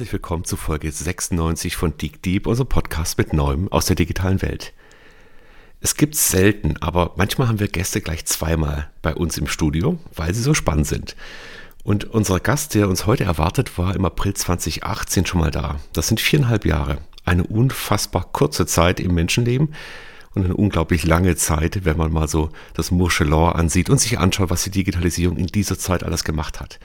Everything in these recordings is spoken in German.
herzlich willkommen zu Folge 96 von Deep Deep, unserem Podcast mit Neuem aus der digitalen Welt. Es gibt selten, aber manchmal haben wir Gäste gleich zweimal bei uns im Studio, weil sie so spannend sind. Und unser Gast, der uns heute erwartet, war im April 2018 schon mal da. Das sind viereinhalb Jahre. Eine unfassbar kurze Zeit im Menschenleben und eine unglaublich lange Zeit, wenn man mal so das Murchelan ansieht und sich anschaut, was die Digitalisierung in dieser Zeit alles gemacht hat.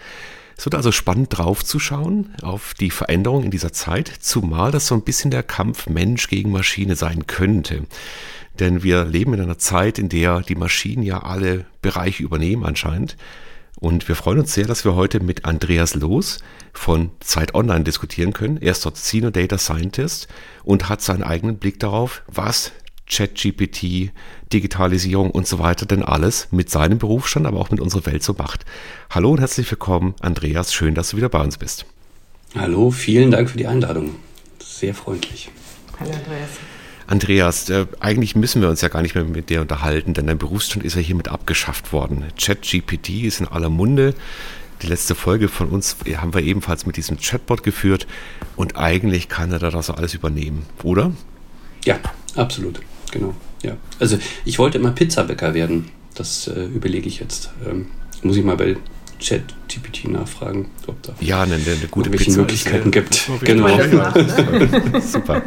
Es wird also spannend draufzuschauen auf die Veränderung in dieser Zeit, zumal das so ein bisschen der Kampf Mensch gegen Maschine sein könnte. Denn wir leben in einer Zeit, in der die Maschinen ja alle Bereiche übernehmen anscheinend. Und wir freuen uns sehr, dass wir heute mit Andreas Loos von Zeit Online diskutieren können. Er ist dort Senior Data Scientist und hat seinen eigenen Blick darauf, was ChatGPT, Digitalisierung und so weiter denn alles mit seinem Berufsstand, aber auch mit unserer Welt so macht. Hallo und herzlich willkommen, Andreas. Schön, dass du wieder bei uns bist. Hallo, vielen Dank für die Einladung. Sehr freundlich. Hallo, Andreas. Andreas, äh, eigentlich müssen wir uns ja gar nicht mehr mit dir unterhalten, denn dein Berufsstand ist ja hiermit abgeschafft worden. ChatGPT ist in aller Munde. Die letzte Folge von uns haben wir ebenfalls mit diesem Chatbot geführt und eigentlich kann er da das alles übernehmen, oder? Ja, absolut genau. Ja. Also ich wollte immer Pizzabäcker werden. Das äh, überlege ich jetzt. Ähm, muss ich mal bei ChatGPT nachfragen, ob da ja, eine, eine gute welche Möglichkeiten ist, gibt. Genau. Super.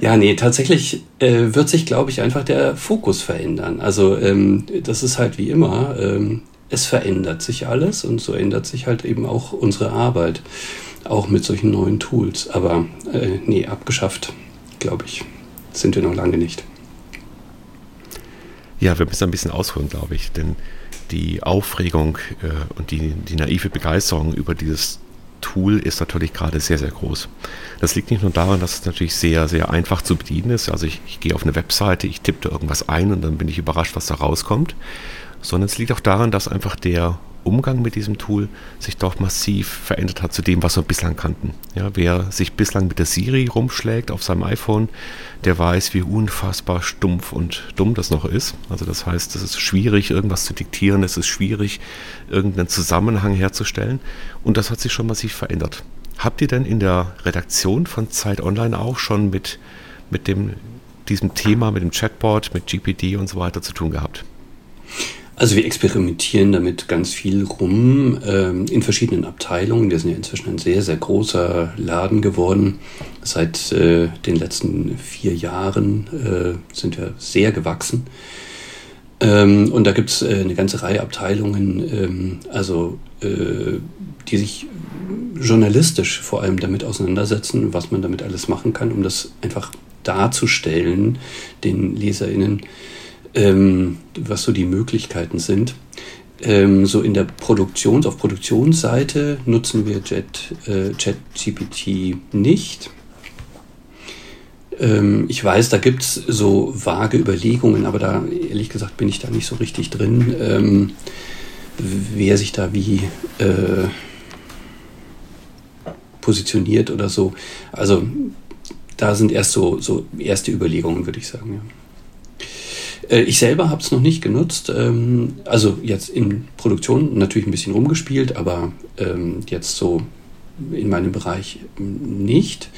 Ja, nee, tatsächlich äh, wird sich, glaube ich, einfach der Fokus verändern. Also ähm, das ist halt wie immer, ähm, es verändert sich alles und so ändert sich halt eben auch unsere Arbeit, auch mit solchen neuen Tools. Aber äh, nee, abgeschafft, glaube ich sind wir noch lange nicht. Ja, wir müssen ein bisschen ausholen, glaube ich, denn die Aufregung äh, und die, die naive Begeisterung über dieses Tool ist natürlich gerade sehr, sehr groß. Das liegt nicht nur daran, dass es natürlich sehr, sehr einfach zu bedienen ist. Also ich, ich gehe auf eine Webseite, ich tippe da irgendwas ein und dann bin ich überrascht, was da rauskommt. Sondern es liegt auch daran, dass einfach der Umgang mit diesem Tool sich doch massiv verändert hat zu dem, was wir bislang kannten. Ja, wer sich bislang mit der Siri rumschlägt auf seinem iPhone, der weiß, wie unfassbar stumpf und dumm das noch ist. Also das heißt, es ist schwierig, irgendwas zu diktieren, es ist schwierig, irgendeinen Zusammenhang herzustellen. Und das hat sich schon massiv verändert. Habt ihr denn in der Redaktion von Zeit Online auch schon mit, mit dem, diesem Thema, mit dem Chatbot, mit GPD und so weiter zu tun gehabt? Also wir experimentieren damit ganz viel rum ähm, in verschiedenen Abteilungen. Wir sind ja inzwischen ein sehr, sehr großer Laden geworden. Seit äh, den letzten vier Jahren äh, sind wir sehr gewachsen. Ähm, und da gibt es äh, eine ganze Reihe Abteilungen, ähm, also äh, die sich journalistisch vor allem damit auseinandersetzen, was man damit alles machen kann, um das einfach darzustellen den LeserInnen ähm, was so die Möglichkeiten sind. Ähm, so in der Produktions-, auf Produktionsseite nutzen wir Jet, äh, ChatGPT nicht. Ähm, ich weiß, da gibt es so vage Überlegungen, aber da, ehrlich gesagt, bin ich da nicht so richtig drin, ähm, wer sich da wie äh, positioniert oder so. Also da sind erst so, so erste Überlegungen, würde ich sagen. Ja. Äh, ich selber habe es noch nicht genutzt. Ähm, also jetzt in Produktion natürlich ein bisschen rumgespielt, aber ähm, jetzt so in meinem Bereich nicht.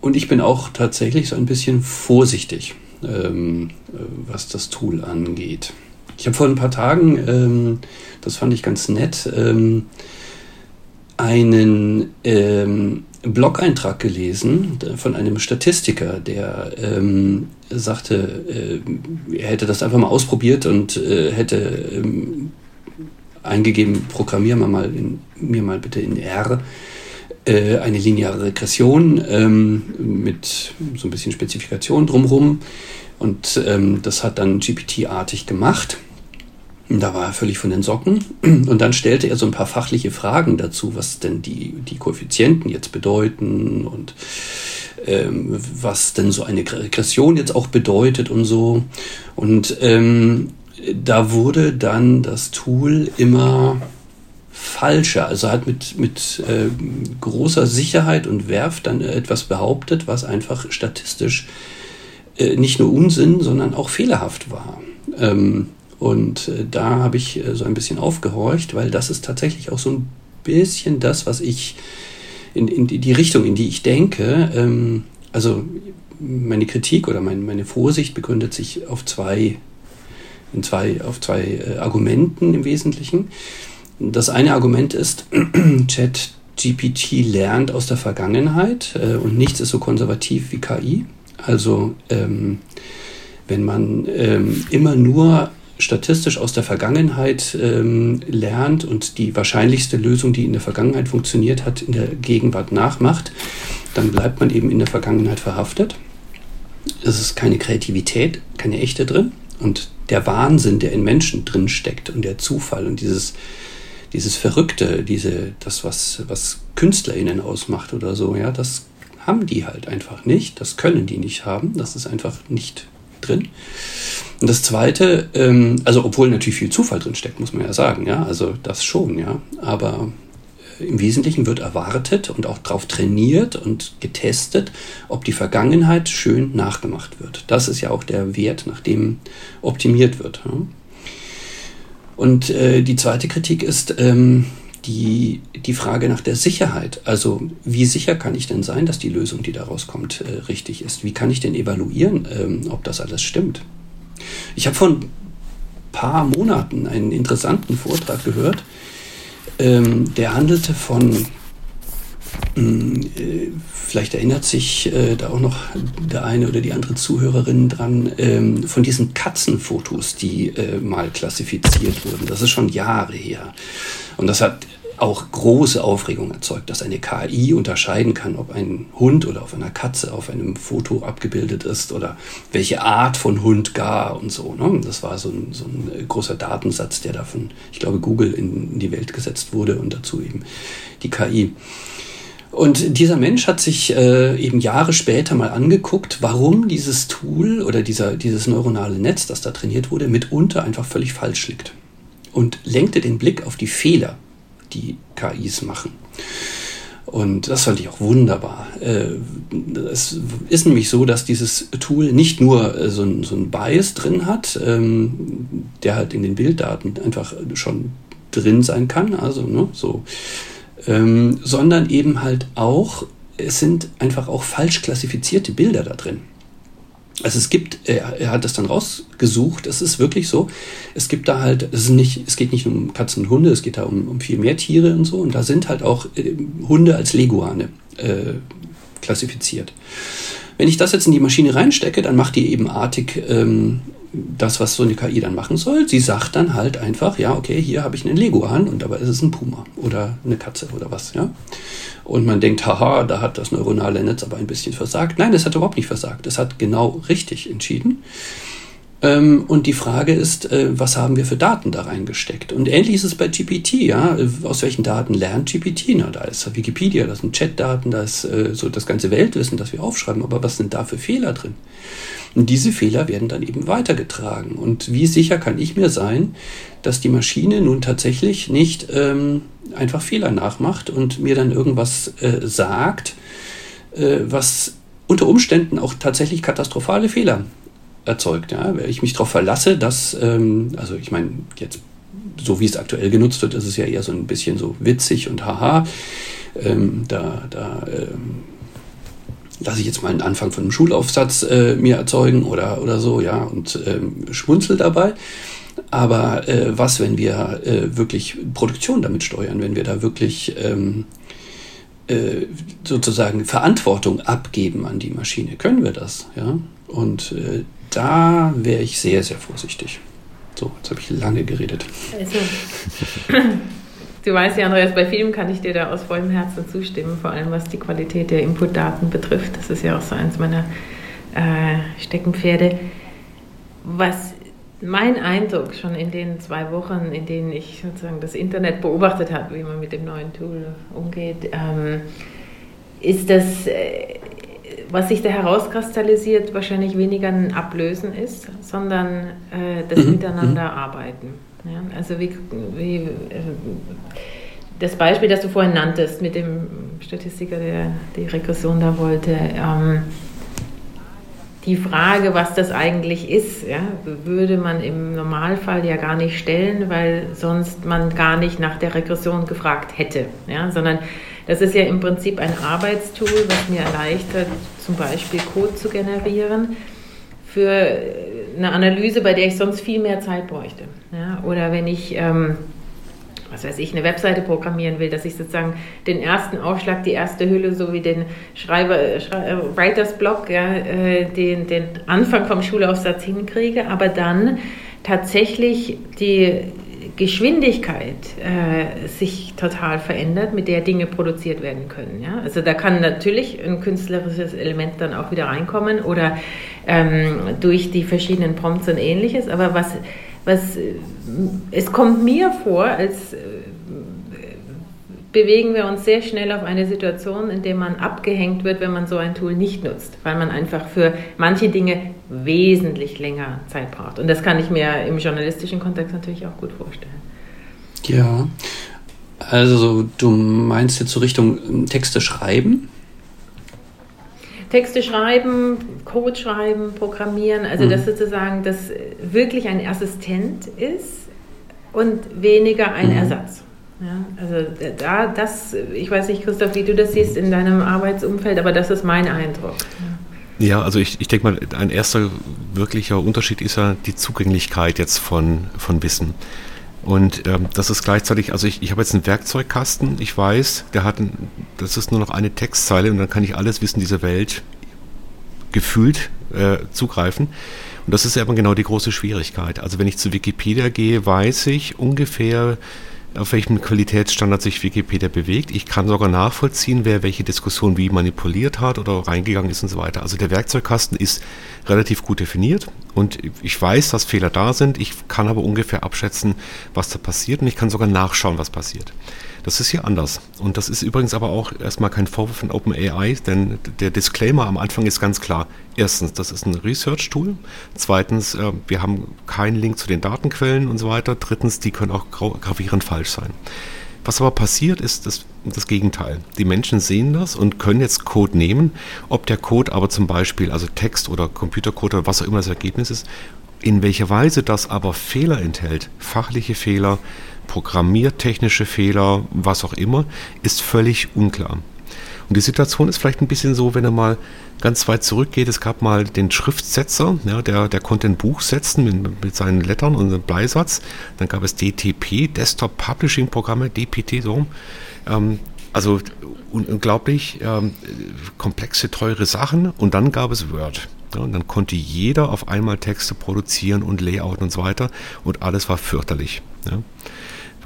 Und ich bin auch tatsächlich so ein bisschen vorsichtig, ähm, äh, was das Tool angeht. Ich habe vor ein paar Tagen, das fand ich ganz nett, einen Blog-Eintrag gelesen von einem Statistiker, der ähm, sagte, äh, er hätte das einfach mal ausprobiert und äh, hätte ähm, eingegeben, programmier mal, in, mir mal bitte in R äh, eine lineare Regression ähm, mit so ein bisschen Spezifikation drumherum. Und ähm, das hat dann GPT-artig gemacht. Da war er völlig von den Socken. Und dann stellte er so ein paar fachliche Fragen dazu, was denn die, die Koeffizienten jetzt bedeuten und ähm, was denn so eine Regression jetzt auch bedeutet und so. Und ähm, da wurde dann das Tool immer falscher. Also hat mit, mit äh, großer Sicherheit und Werf dann etwas behauptet, was einfach statistisch äh, nicht nur Unsinn, sondern auch fehlerhaft war. Ähm, und äh, da habe ich äh, so ein bisschen aufgehorcht, weil das ist tatsächlich auch so ein bisschen das, was ich in, in die Richtung, in die ich denke. Ähm, also meine Kritik oder mein, meine Vorsicht begründet sich auf zwei, in zwei, auf zwei äh, Argumenten im Wesentlichen. Das eine Argument ist, ChatGPT lernt aus der Vergangenheit äh, und nichts ist so konservativ wie KI. Also ähm, wenn man ähm, immer nur statistisch aus der Vergangenheit ähm, lernt und die wahrscheinlichste Lösung, die in der Vergangenheit funktioniert hat, in der Gegenwart nachmacht, dann bleibt man eben in der Vergangenheit verhaftet. Es ist keine Kreativität, keine echte drin. Und der Wahnsinn, der in Menschen drin steckt und der Zufall und dieses, dieses Verrückte, diese, das, was, was KünstlerInnen ausmacht oder so, ja, das haben die halt einfach nicht. Das können die nicht haben. Das ist einfach nicht drin. Und das Zweite, ähm, also obwohl natürlich viel Zufall drin steckt, muss man ja sagen, ja, also das schon, ja, aber äh, im Wesentlichen wird erwartet und auch darauf trainiert und getestet, ob die Vergangenheit schön nachgemacht wird. Das ist ja auch der Wert, nach dem optimiert wird. Ja. Und äh, die zweite Kritik ist, ähm, die, die Frage nach der Sicherheit. Also wie sicher kann ich denn sein, dass die Lösung, die daraus kommt, äh, richtig ist? Wie kann ich denn evaluieren, ähm, ob das alles stimmt? Ich habe vor ein paar Monaten einen interessanten Vortrag gehört, ähm, der handelte von, ähm, äh, vielleicht erinnert sich äh, da auch noch der eine oder die andere Zuhörerin dran, ähm, von diesen Katzenfotos, die äh, mal klassifiziert wurden. Das ist schon Jahre her. Und das hat auch große Aufregung erzeugt, dass eine KI unterscheiden kann, ob ein Hund oder auf einer Katze auf einem Foto abgebildet ist oder welche Art von Hund gar und so. Ne? Das war so ein, so ein großer Datensatz, der da von, ich glaube, Google in, in die Welt gesetzt wurde und dazu eben die KI. Und dieser Mensch hat sich äh, eben Jahre später mal angeguckt, warum dieses Tool oder dieser, dieses neuronale Netz, das da trainiert wurde, mitunter einfach völlig falsch liegt. Und lenkte den Blick auf die Fehler, die KIs machen. Und das fand ich auch wunderbar. Äh, es ist nämlich so, dass dieses Tool nicht nur äh, so ein, so ein Bias drin hat, ähm, der halt in den Bilddaten einfach schon drin sein kann, also ne, so, ähm, sondern eben halt auch, es sind einfach auch falsch klassifizierte Bilder da drin. Also es gibt, er, er, hat das dann rausgesucht, es ist wirklich so, es gibt da halt, es, nicht, es geht nicht nur um Katzen und Hunde, es geht da um, um viel mehr Tiere und so und da sind halt auch äh, Hunde als Leguane äh, klassifiziert. Wenn ich das jetzt in die Maschine reinstecke, dann macht die eben artig ähm, das, was so eine KI dann machen soll. Sie sagt dann halt einfach, ja, okay, hier habe ich einen Leguan und dabei ist es ein Puma oder eine Katze oder was, ja. Und man denkt, haha, da hat das neuronale Netz aber ein bisschen versagt. Nein, es hat überhaupt nicht versagt. Es hat genau richtig entschieden. Ähm, und die Frage ist, äh, was haben wir für Daten da reingesteckt? Und ähnlich ist es bei GPT, ja. Aus welchen Daten lernt GPT? Na, da ist Wikipedia, da sind Chatdaten, da ist äh, so das ganze Weltwissen, das wir aufschreiben. Aber was sind da für Fehler drin? Und diese Fehler werden dann eben weitergetragen. Und wie sicher kann ich mir sein, dass die Maschine nun tatsächlich nicht ähm, einfach Fehler nachmacht und mir dann irgendwas äh, sagt, äh, was unter Umständen auch tatsächlich katastrophale Fehler erzeugt. Ja? Wenn ich mich darauf verlasse, dass, ähm, also ich meine, jetzt so wie es aktuell genutzt wird, ist es ja eher so ein bisschen so witzig und haha. Ähm, da da ähm, lasse ich jetzt mal einen Anfang von einem Schulaufsatz äh, mir erzeugen oder, oder so, ja, und ähm, schmunzel dabei. Aber äh, was, wenn wir äh, wirklich Produktion damit steuern, wenn wir da wirklich ähm, äh, sozusagen Verantwortung abgeben an die Maschine? Können wir das? Ja? Und äh, da wäre ich sehr, sehr vorsichtig. So, jetzt habe ich lange geredet. Also, du weißt ja, Andreas, bei Film kann ich dir da aus vollem Herzen zustimmen, vor allem was die Qualität der Inputdaten betrifft. Das ist ja auch so eins meiner äh, Steckenpferde. Was mein Eindruck schon in den zwei Wochen, in denen ich sozusagen das Internet beobachtet habe, wie man mit dem neuen Tool umgeht, ähm, ist, dass äh, was sich da herauskristallisiert, wahrscheinlich weniger ein Ablösen ist, sondern äh, das mhm. Miteinander mhm. arbeiten. Ja? Also wie, wie äh, das Beispiel, das du vorhin nanntest mit dem Statistiker, der die Regression da wollte, ähm, die Frage, was das eigentlich ist, ja, würde man im Normalfall ja gar nicht stellen, weil sonst man gar nicht nach der Regression gefragt hätte, ja, sondern das ist ja im Prinzip ein Arbeitstool, was mir erleichtert, zum Beispiel Code zu generieren für eine Analyse, bei der ich sonst viel mehr Zeit bräuchte. Ja, oder wenn ich ähm, was weiß ich, eine Webseite programmieren will, dass ich sozusagen den ersten Aufschlag, die erste Hülle, so wie den Schreiber, Schrei äh, Writers Block, ja, äh, den, den Anfang vom Schulaufsatz hinkriege, aber dann tatsächlich die Geschwindigkeit äh, sich total verändert, mit der Dinge produziert werden können. Ja? Also da kann natürlich ein künstlerisches Element dann auch wieder reinkommen oder ähm, durch die verschiedenen Prompts und ähnliches, aber was was, äh, es kommt mir vor, als äh, bewegen wir uns sehr schnell auf eine Situation, in der man abgehängt wird, wenn man so ein Tool nicht nutzt, weil man einfach für manche Dinge wesentlich länger Zeit braucht. Und das kann ich mir im journalistischen Kontext natürlich auch gut vorstellen. Ja, also du meinst jetzt so Richtung ähm, Texte schreiben? Texte schreiben, Code schreiben, programmieren, also mhm. dass sozusagen das wirklich ein Assistent ist und weniger ein mhm. Ersatz. Ja, also da, das, ich weiß nicht, Christoph, wie du das siehst in deinem Arbeitsumfeld, aber das ist mein Eindruck. Ja, also ich, ich denke mal, ein erster wirklicher Unterschied ist ja die Zugänglichkeit jetzt von, von Wissen. Und ähm, das ist gleichzeitig, also ich, ich habe jetzt einen Werkzeugkasten, ich weiß, der hat, ein, das ist nur noch eine Textzeile und dann kann ich alles Wissen dieser Welt gefühlt äh, zugreifen. Und das ist aber genau die große Schwierigkeit. Also wenn ich zu Wikipedia gehe, weiß ich ungefähr, auf welchem Qualitätsstandard sich Wikipedia bewegt. Ich kann sogar nachvollziehen, wer welche Diskussion wie manipuliert hat oder reingegangen ist und so weiter. Also der Werkzeugkasten ist relativ gut definiert und ich weiß, dass Fehler da sind. Ich kann aber ungefähr abschätzen, was da passiert und ich kann sogar nachschauen, was passiert. Das ist hier anders. Und das ist übrigens aber auch erstmal kein Vorwurf von OpenAI, denn der Disclaimer am Anfang ist ganz klar. Erstens, das ist ein Research-Tool. Zweitens, äh, wir haben keinen Link zu den Datenquellen und so weiter. Drittens, die können auch gravierend falsch sein. Was aber passiert, ist das, das, Gegenteil. Die Menschen sehen das und können jetzt Code nehmen. Ob der Code aber zum Beispiel, also Text oder Computercode oder was auch immer das Ergebnis ist, in welcher Weise das aber Fehler enthält, fachliche Fehler, programmiertechnische Fehler, was auch immer, ist völlig unklar. Und die Situation ist vielleicht ein bisschen so, wenn er mal ganz weit zurückgeht. Es gab mal den Schriftsetzer, ja, der, der konnte ein Buch setzen mit, mit seinen Lettern und einem Bleisatz. Dann gab es DTP, Desktop Publishing Programme, DPT so. Ähm, also unglaublich ähm, komplexe, teure Sachen. Und dann gab es Word. Ja, und dann konnte jeder auf einmal Texte produzieren und Layout und so weiter. Und alles war fürchterlich. Ja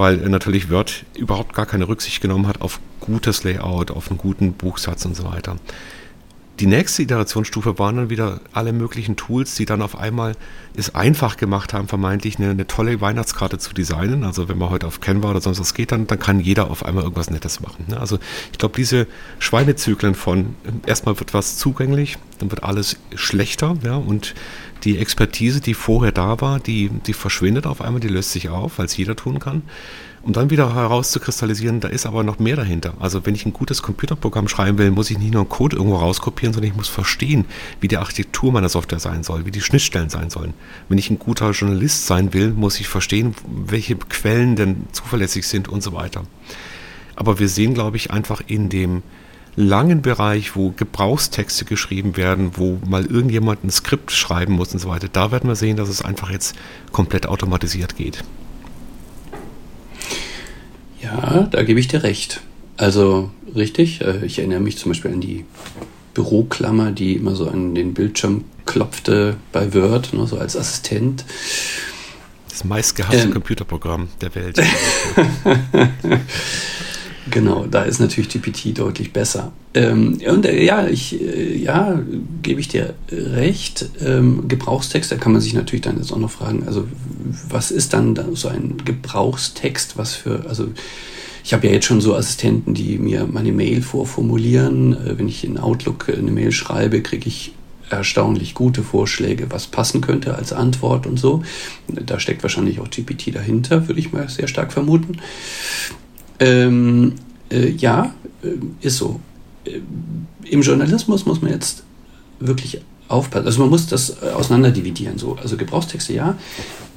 weil natürlich Word überhaupt gar keine Rücksicht genommen hat auf gutes Layout, auf einen guten Buchsatz und so weiter. Die nächste Iterationsstufe waren dann wieder alle möglichen Tools, die dann auf einmal es einfach gemacht haben, vermeintlich eine, eine, tolle Weihnachtskarte zu designen. Also wenn man heute auf Canva oder sonst was geht, dann, dann kann jeder auf einmal irgendwas Nettes machen. Ne? Also ich glaube, diese Schweinezyklen von erstmal wird was zugänglich, dann wird alles schlechter ja, und die Expertise, die vorher da war, die, die verschwindet auf einmal, die löst sich auf, weil es jeder tun kann. Um dann wieder herauszukristallisieren, da ist aber noch mehr dahinter. Also wenn ich ein gutes Computerprogramm schreiben will, muss ich nicht nur einen Code irgendwo rauskopieren, sondern ich muss verstehen, wie die Architektur meiner Software sein soll, wie die Schnittstellen sein sollen. Wenn ich ein guter Journalist sein will, muss ich verstehen, welche Quellen denn zuverlässig sind und so weiter. Aber wir sehen, glaube ich, einfach in dem langen Bereich, wo Gebrauchstexte geschrieben werden, wo mal irgendjemand ein Skript schreiben muss und so weiter, da werden wir sehen, dass es einfach jetzt komplett automatisiert geht. Ja, da gebe ich dir recht. Also richtig, äh, ich erinnere mich zum Beispiel an die Büroklammer, die immer so an den Bildschirm klopfte bei Word, ne, so als Assistent. Das meistgehasste ähm, Computerprogramm der Welt. Genau, da ist natürlich GPT deutlich besser. Ähm, und äh, ja, ich, äh, ja, gebe ich dir recht. Ähm, Gebrauchstext, da kann man sich natürlich dann jetzt auch noch fragen, also was ist dann da so ein Gebrauchstext, was für, also ich habe ja jetzt schon so Assistenten, die mir meine Mail vorformulieren. Äh, wenn ich in Outlook eine Mail schreibe, kriege ich erstaunlich gute Vorschläge, was passen könnte als Antwort und so. Da steckt wahrscheinlich auch GPT dahinter, würde ich mal sehr stark vermuten. Ähm, äh, ja, äh, ist so. Äh, Im Journalismus muss man jetzt wirklich aufpassen. Also man muss das äh, auseinanderdividieren. So. Also Gebrauchstexte ja.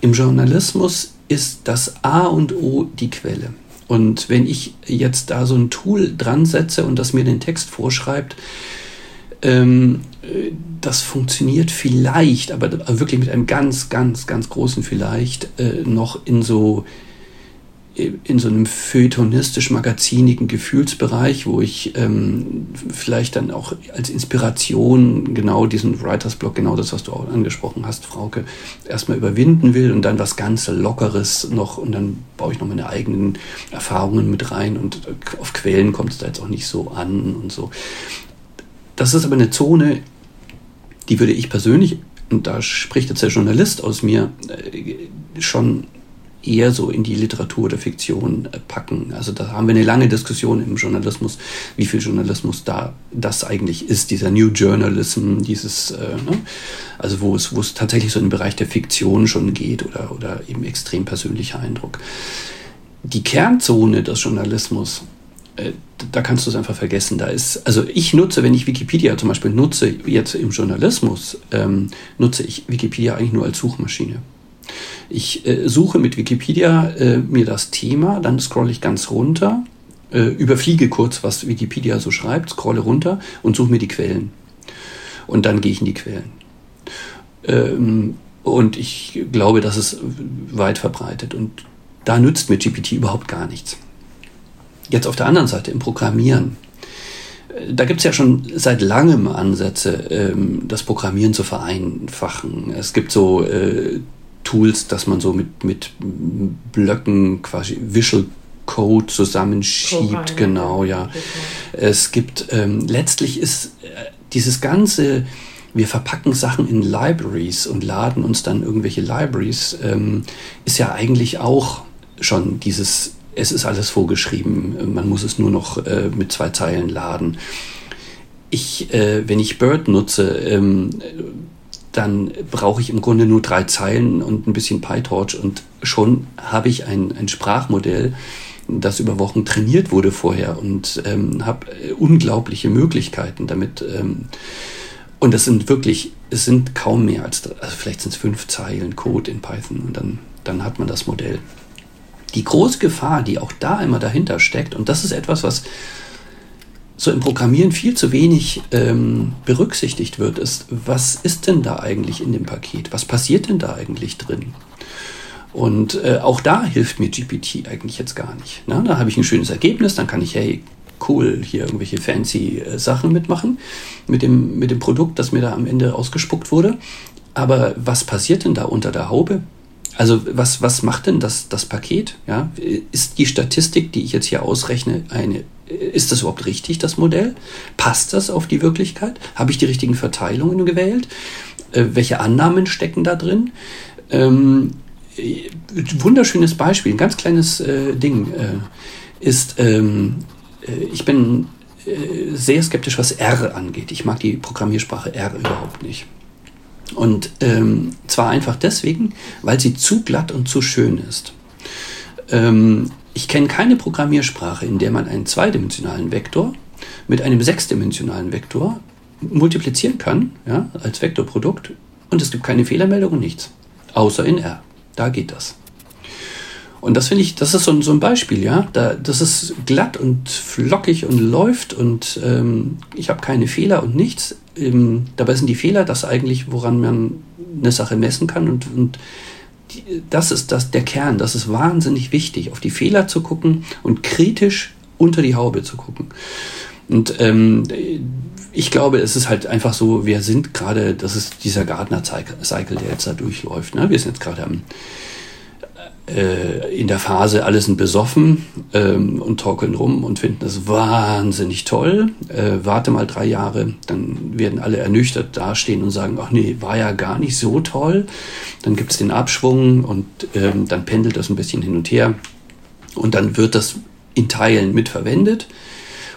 Im Journalismus ist das A und O die Quelle. Und wenn ich jetzt da so ein Tool dran setze und das mir den Text vorschreibt, ähm, das funktioniert vielleicht, aber wirklich mit einem ganz, ganz, ganz großen vielleicht äh, noch in so in so einem feuilletonistisch-magazinigen Gefühlsbereich, wo ich ähm, vielleicht dann auch als Inspiration genau diesen Writers Block, genau das, was du auch angesprochen hast, Frauke, erstmal überwinden will und dann was ganz Lockeres noch und dann baue ich noch meine eigenen Erfahrungen mit rein und auf Quellen kommt es da jetzt auch nicht so an und so. Das ist aber eine Zone, die würde ich persönlich, und da spricht jetzt der Journalist aus mir, äh, schon eher so in die Literatur oder Fiktion äh, packen. Also da haben wir eine lange Diskussion im Journalismus, wie viel Journalismus da das eigentlich ist, dieser New Journalism, dieses, äh, ne? also wo es, wo es tatsächlich so in den Bereich der Fiktion schon geht oder, oder eben extrem persönlicher Eindruck. Die Kernzone des Journalismus, äh, da kannst du es einfach vergessen. Da ist, also ich nutze, wenn ich Wikipedia zum Beispiel nutze, jetzt im Journalismus, ähm, nutze ich Wikipedia eigentlich nur als Suchmaschine. Ich äh, suche mit Wikipedia äh, mir das Thema, dann scrolle ich ganz runter, äh, überfliege kurz, was Wikipedia so schreibt, scrolle runter und suche mir die Quellen. Und dann gehe ich in die Quellen. Ähm, und ich glaube, das ist weit verbreitet. Und da nützt mir GPT überhaupt gar nichts. Jetzt auf der anderen Seite im Programmieren. Äh, da gibt es ja schon seit langem Ansätze, ähm, das Programmieren zu vereinfachen. Es gibt so äh, Tools, dass man so mit, mit Blöcken quasi Visual Code zusammenschiebt. Programme. Genau, ja. Es gibt, ähm, letztlich ist äh, dieses ganze, wir verpacken Sachen in Libraries und laden uns dann irgendwelche Libraries, ähm, ist ja eigentlich auch schon dieses, es ist alles vorgeschrieben, man muss es nur noch äh, mit zwei Zeilen laden. Ich, äh, wenn ich Bird nutze, ähm, dann brauche ich im Grunde nur drei Zeilen und ein bisschen PyTorch und schon habe ich ein, ein Sprachmodell, das über Wochen trainiert wurde vorher und ähm, habe unglaubliche Möglichkeiten damit. Ähm, und das sind wirklich, es sind kaum mehr als, also vielleicht sind es fünf Zeilen Code in Python und dann, dann hat man das Modell. Die große Gefahr, die auch da immer dahinter steckt, und das ist etwas, was so im Programmieren viel zu wenig ähm, berücksichtigt wird, ist, was ist denn da eigentlich in dem Paket? Was passiert denn da eigentlich drin? Und äh, auch da hilft mir GPT eigentlich jetzt gar nicht. Na, da habe ich ein schönes Ergebnis, dann kann ich, hey, cool, hier irgendwelche fancy äh, Sachen mitmachen mit dem, mit dem Produkt, das mir da am Ende ausgespuckt wurde. Aber was passiert denn da unter der Haube? Also was, was macht denn das, das Paket? Ja? Ist die Statistik, die ich jetzt hier ausrechne, eine, ist das überhaupt richtig, das Modell? Passt das auf die Wirklichkeit? Habe ich die richtigen Verteilungen gewählt? Äh, welche Annahmen stecken da drin? Ähm, wunderschönes Beispiel, ein ganz kleines äh, Ding äh, ist, ähm, äh, ich bin äh, sehr skeptisch, was R angeht. Ich mag die Programmiersprache R überhaupt nicht. Und ähm, zwar einfach deswegen, weil sie zu glatt und zu schön ist. Ähm, ich kenne keine Programmiersprache, in der man einen zweidimensionalen Vektor mit einem sechsdimensionalen Vektor multiplizieren kann, ja, als Vektorprodukt, und es gibt keine Fehlermeldung und nichts. Außer in R. Da geht das. Und das finde ich, das ist so ein, so ein Beispiel, ja. Da, das ist glatt und flockig und läuft und ähm, ich habe keine Fehler und nichts. Ähm, dabei sind die Fehler das eigentlich, woran man eine Sache messen kann und, und das ist das, der Kern. Das ist wahnsinnig wichtig, auf die Fehler zu gucken und kritisch unter die Haube zu gucken. Und ähm, ich glaube, es ist halt einfach so, wir sind gerade, das ist dieser Gardner-Cycle, der jetzt da durchläuft. Ne? Wir sind jetzt gerade am äh, in der Phase alle sind besoffen ähm, und torkeln rum und finden das wahnsinnig toll. Äh, warte mal drei Jahre, dann werden alle ernüchtert dastehen und sagen, ach nee, war ja gar nicht so toll. Dann gibt es den Abschwung und ähm, dann pendelt das ein bisschen hin und her und dann wird das in Teilen mitverwendet.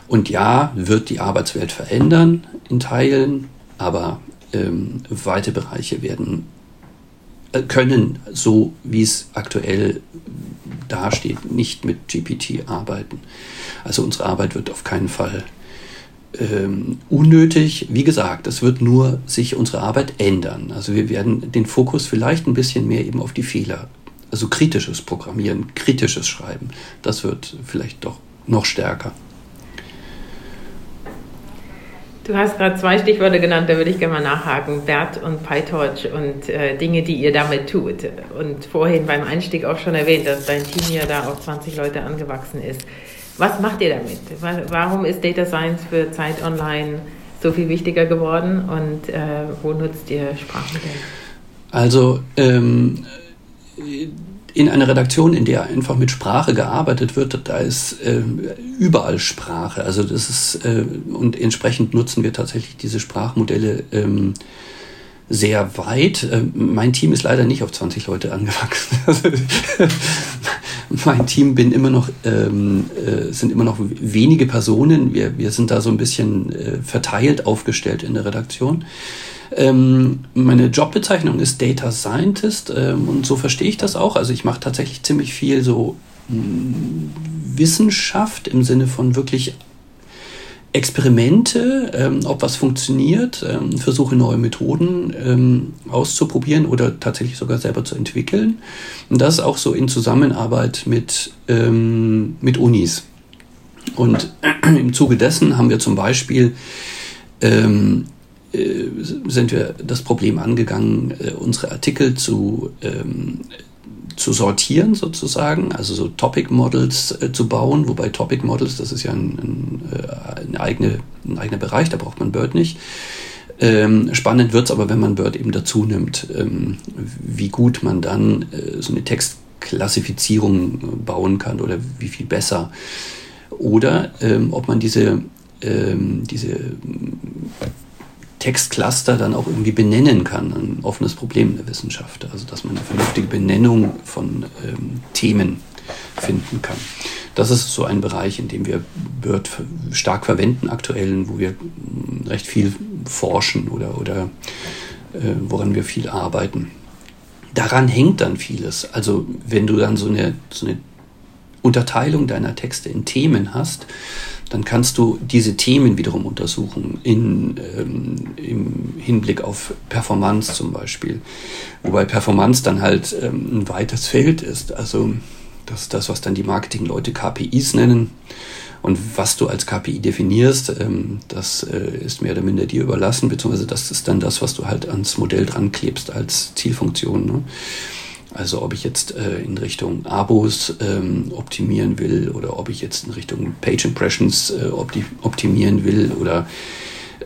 Und ja, wird die Arbeitswelt verändern in Teilen, aber ähm, weite Bereiche werden können, so wie es aktuell dasteht, nicht mit GPT arbeiten. Also unsere Arbeit wird auf keinen Fall ähm, unnötig. Wie gesagt, es wird nur sich unsere Arbeit ändern. Also wir werden den Fokus vielleicht ein bisschen mehr eben auf die Fehler, also kritisches Programmieren, kritisches Schreiben, das wird vielleicht doch noch stärker. Du hast gerade zwei Stichworte genannt, da würde ich gerne mal nachhaken. BERT und PyTorch und äh, Dinge, die ihr damit tut. Und vorhin beim Einstieg auch schon erwähnt, dass dein Team ja da auf 20 Leute angewachsen ist. Was macht ihr damit? Warum ist Data Science für Zeit Online so viel wichtiger geworden und äh, wo nutzt ihr Sprachmodelle? Also ähm, in einer Redaktion, in der einfach mit Sprache gearbeitet wird, da ist äh, überall Sprache. Also das ist äh, und entsprechend nutzen wir tatsächlich diese Sprachmodelle ähm, sehr weit. Ähm, mein Team ist leider nicht auf 20 Leute angewachsen. mein Team bin immer noch, ähm, äh, sind immer noch wenige Personen. Wir, wir sind da so ein bisschen äh, verteilt aufgestellt in der Redaktion. Ähm, meine Jobbezeichnung ist Data Scientist ähm, und so verstehe ich das auch. Also ich mache tatsächlich ziemlich viel so mh, mm, Wissenschaft im Sinne von wirklich Experimente, ähm, ob was funktioniert, ähm, versuche neue Methoden ähm, auszuprobieren oder tatsächlich sogar selber zu entwickeln. Und das auch so in Zusammenarbeit mit, ähm, mit Unis. Und im Zuge dessen haben wir zum Beispiel ähm, äh, sind wir das Problem angegangen, äh, unsere Artikel zu ähm, zu sortieren sozusagen, also so Topic Models äh, zu bauen, wobei Topic Models, das ist ja ein, ein, äh, eine eigene, ein eigener Bereich, da braucht man Bird nicht. Ähm, spannend wird es aber, wenn man Bird eben dazu nimmt, ähm, wie gut man dann äh, so eine Textklassifizierung bauen kann oder wie viel besser. Oder ähm, ob man diese, ähm, diese Textcluster dann auch irgendwie benennen kann. Ein offenes Problem in der Wissenschaft. Also dass man eine vernünftige Benennung von ähm, Themen finden kann. Das ist so ein Bereich, in dem wir Bird stark verwenden aktuell, wo wir hm, recht viel forschen oder, oder äh, woran wir viel arbeiten. Daran hängt dann vieles. Also wenn du dann so eine, so eine Unterteilung deiner Texte in Themen hast, dann kannst du diese Themen wiederum untersuchen in, ähm, im Hinblick auf Performance zum Beispiel. Wobei Performance dann halt ähm, ein weites Feld ist. Also das ist das, was dann die Marketingleute KPIs nennen. Und was du als KPI definierst, ähm, das äh, ist mehr oder minder dir überlassen, beziehungsweise das ist dann das, was du halt ans Modell dran klebst als Zielfunktion. Ne? Also ob ich jetzt äh, in Richtung Abos ähm, optimieren will oder ob ich jetzt in Richtung Page Impressions äh, opti optimieren will oder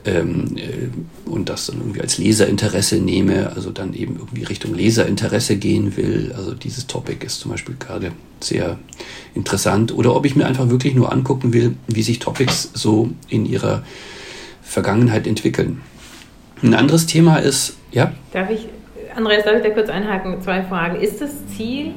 ähm, äh, und das dann irgendwie als Leserinteresse nehme, also dann eben irgendwie Richtung Leserinteresse gehen will. Also dieses Topic ist zum Beispiel gerade sehr interessant. Oder ob ich mir einfach wirklich nur angucken will, wie sich Topics so in ihrer Vergangenheit entwickeln. Ein anderes Thema ist, ja? Darf ich Andreas, darf ich da kurz einhaken? Zwei Fragen. Ist das Ziel,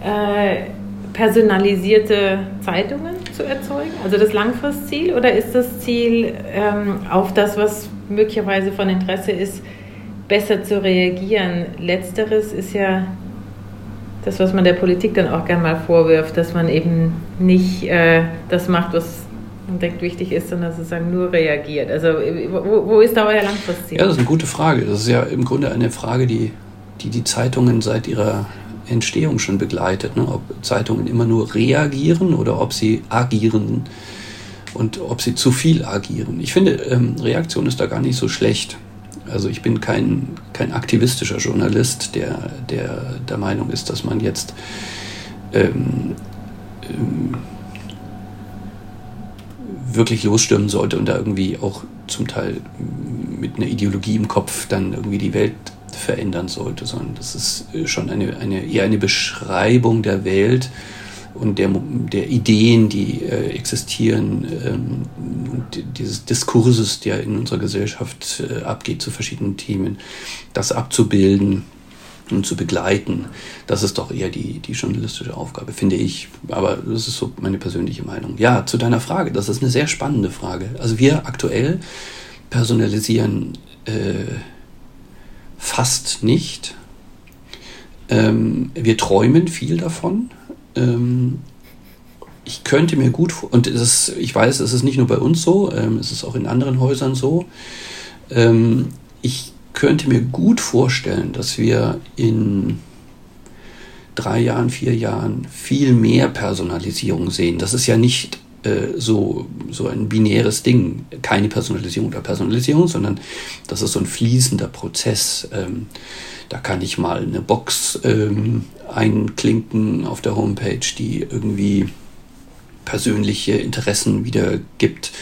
äh, personalisierte Zeitungen zu erzeugen, also das Langfristziel, oder ist das Ziel, ähm, auf das, was möglicherweise von Interesse ist, besser zu reagieren? Letzteres ist ja das, was man der Politik dann auch gerne mal vorwirft, dass man eben nicht äh, das macht, was man denkt wichtig ist, sondern sozusagen nur reagiert. Also wo, wo ist da euer Langfristziel? Ja, das ist eine gute Frage. Das ist ja im Grunde eine Frage, die die, die Zeitungen seit ihrer Entstehung schon begleitet. Ne? Ob Zeitungen immer nur reagieren oder ob sie agieren und ob sie zu viel agieren. Ich finde, ähm, Reaktion ist da gar nicht so schlecht. Also ich bin kein, kein aktivistischer Journalist, der, der der Meinung ist, dass man jetzt ähm, ähm, wirklich losstürmen sollte und da irgendwie auch zum Teil mit einer Ideologie im Kopf dann irgendwie die Welt verändern sollte, sondern das ist schon eine, eine eher eine Beschreibung der Welt und der, der Ideen, die äh, existieren ähm, und dieses Diskurses, der in unserer Gesellschaft äh, abgeht zu verschiedenen Themen, das abzubilden und zu begleiten, das ist doch eher die, die journalistische Aufgabe, finde ich. Aber das ist so meine persönliche Meinung. Ja, zu deiner Frage, das ist eine sehr spannende Frage. Also wir aktuell personalisieren äh, fast nicht. Ähm, wir träumen viel davon. Ähm, ich könnte mir gut, und ist, ich weiß, es ist nicht nur bei uns so, ähm, es ist auch in anderen Häusern so. Ähm, ich könnte mir gut vorstellen, dass wir in drei Jahren, vier Jahren viel mehr Personalisierung sehen. Das ist ja nicht äh, so, so ein binäres Ding, keine Personalisierung oder Personalisierung, sondern das ist so ein fließender Prozess. Ähm, da kann ich mal eine Box ähm, einklinken auf der Homepage, die irgendwie persönliche Interessen wiedergibt.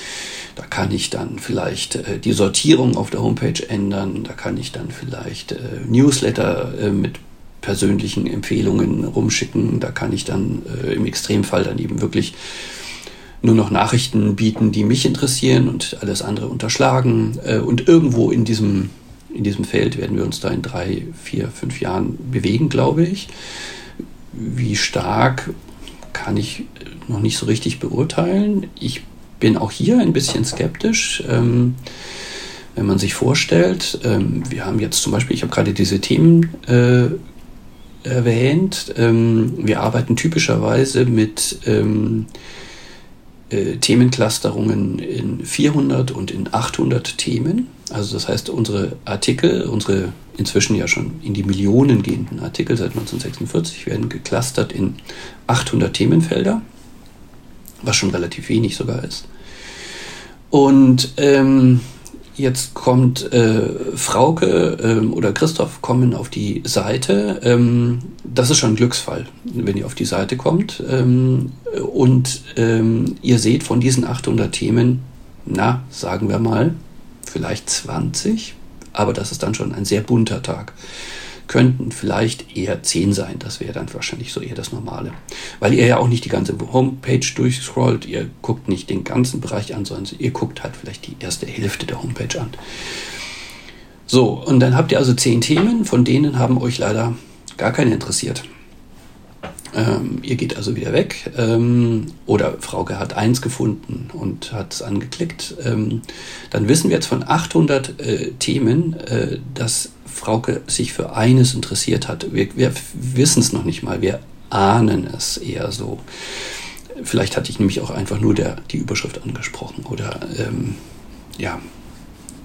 Da kann ich dann vielleicht äh, die Sortierung auf der Homepage ändern. Da kann ich dann vielleicht äh, Newsletter äh, mit persönlichen Empfehlungen rumschicken. Da kann ich dann äh, im Extremfall dann eben wirklich nur noch Nachrichten bieten, die mich interessieren und alles andere unterschlagen. Äh, und irgendwo in diesem, in diesem Feld werden wir uns da in drei, vier, fünf Jahren bewegen, glaube ich. Wie stark kann ich noch nicht so richtig beurteilen. Ich bin auch hier ein bisschen skeptisch. Ähm, wenn man sich vorstellt, ähm, wir haben jetzt zum Beispiel, ich habe gerade diese Themen äh, erwähnt, ähm, wir arbeiten typischerweise mit ähm, äh, Themenclusterungen in 400 und in 800 Themen. Also das heißt, unsere Artikel, unsere inzwischen ja schon in die Millionen gehenden Artikel seit 1946 werden geclustert in 800 Themenfelder, was schon relativ wenig sogar ist. Und ähm, jetzt kommt äh, Frauke ähm, oder Christoph kommen auf die Seite. Ähm, das ist schon ein Glücksfall, wenn ihr auf die Seite kommt. Ähm, und ähm, ihr seht von diesen 800 Themen, na, sagen wir mal, vielleicht 20, aber das ist dann schon ein sehr bunter Tag könnten vielleicht eher 10 sein. Das wäre dann wahrscheinlich so eher das Normale. Weil ihr ja auch nicht die ganze Homepage durchscrollt, ihr guckt nicht den ganzen Bereich an, sondern ihr guckt halt vielleicht die erste Hälfte der Homepage an. So, und dann habt ihr also 10 Themen, von denen haben euch leider gar keine interessiert. Ähm, ihr geht also wieder weg ähm, oder Frauke hat eins gefunden und hat es angeklickt. Ähm, dann wissen wir jetzt von 800 äh, Themen, äh, dass Frauke sich für eines interessiert hat. Wir, wir wissen es noch nicht mal, wir ahnen es eher so. Vielleicht hatte ich nämlich auch einfach nur der, die Überschrift angesprochen oder ähm, ja,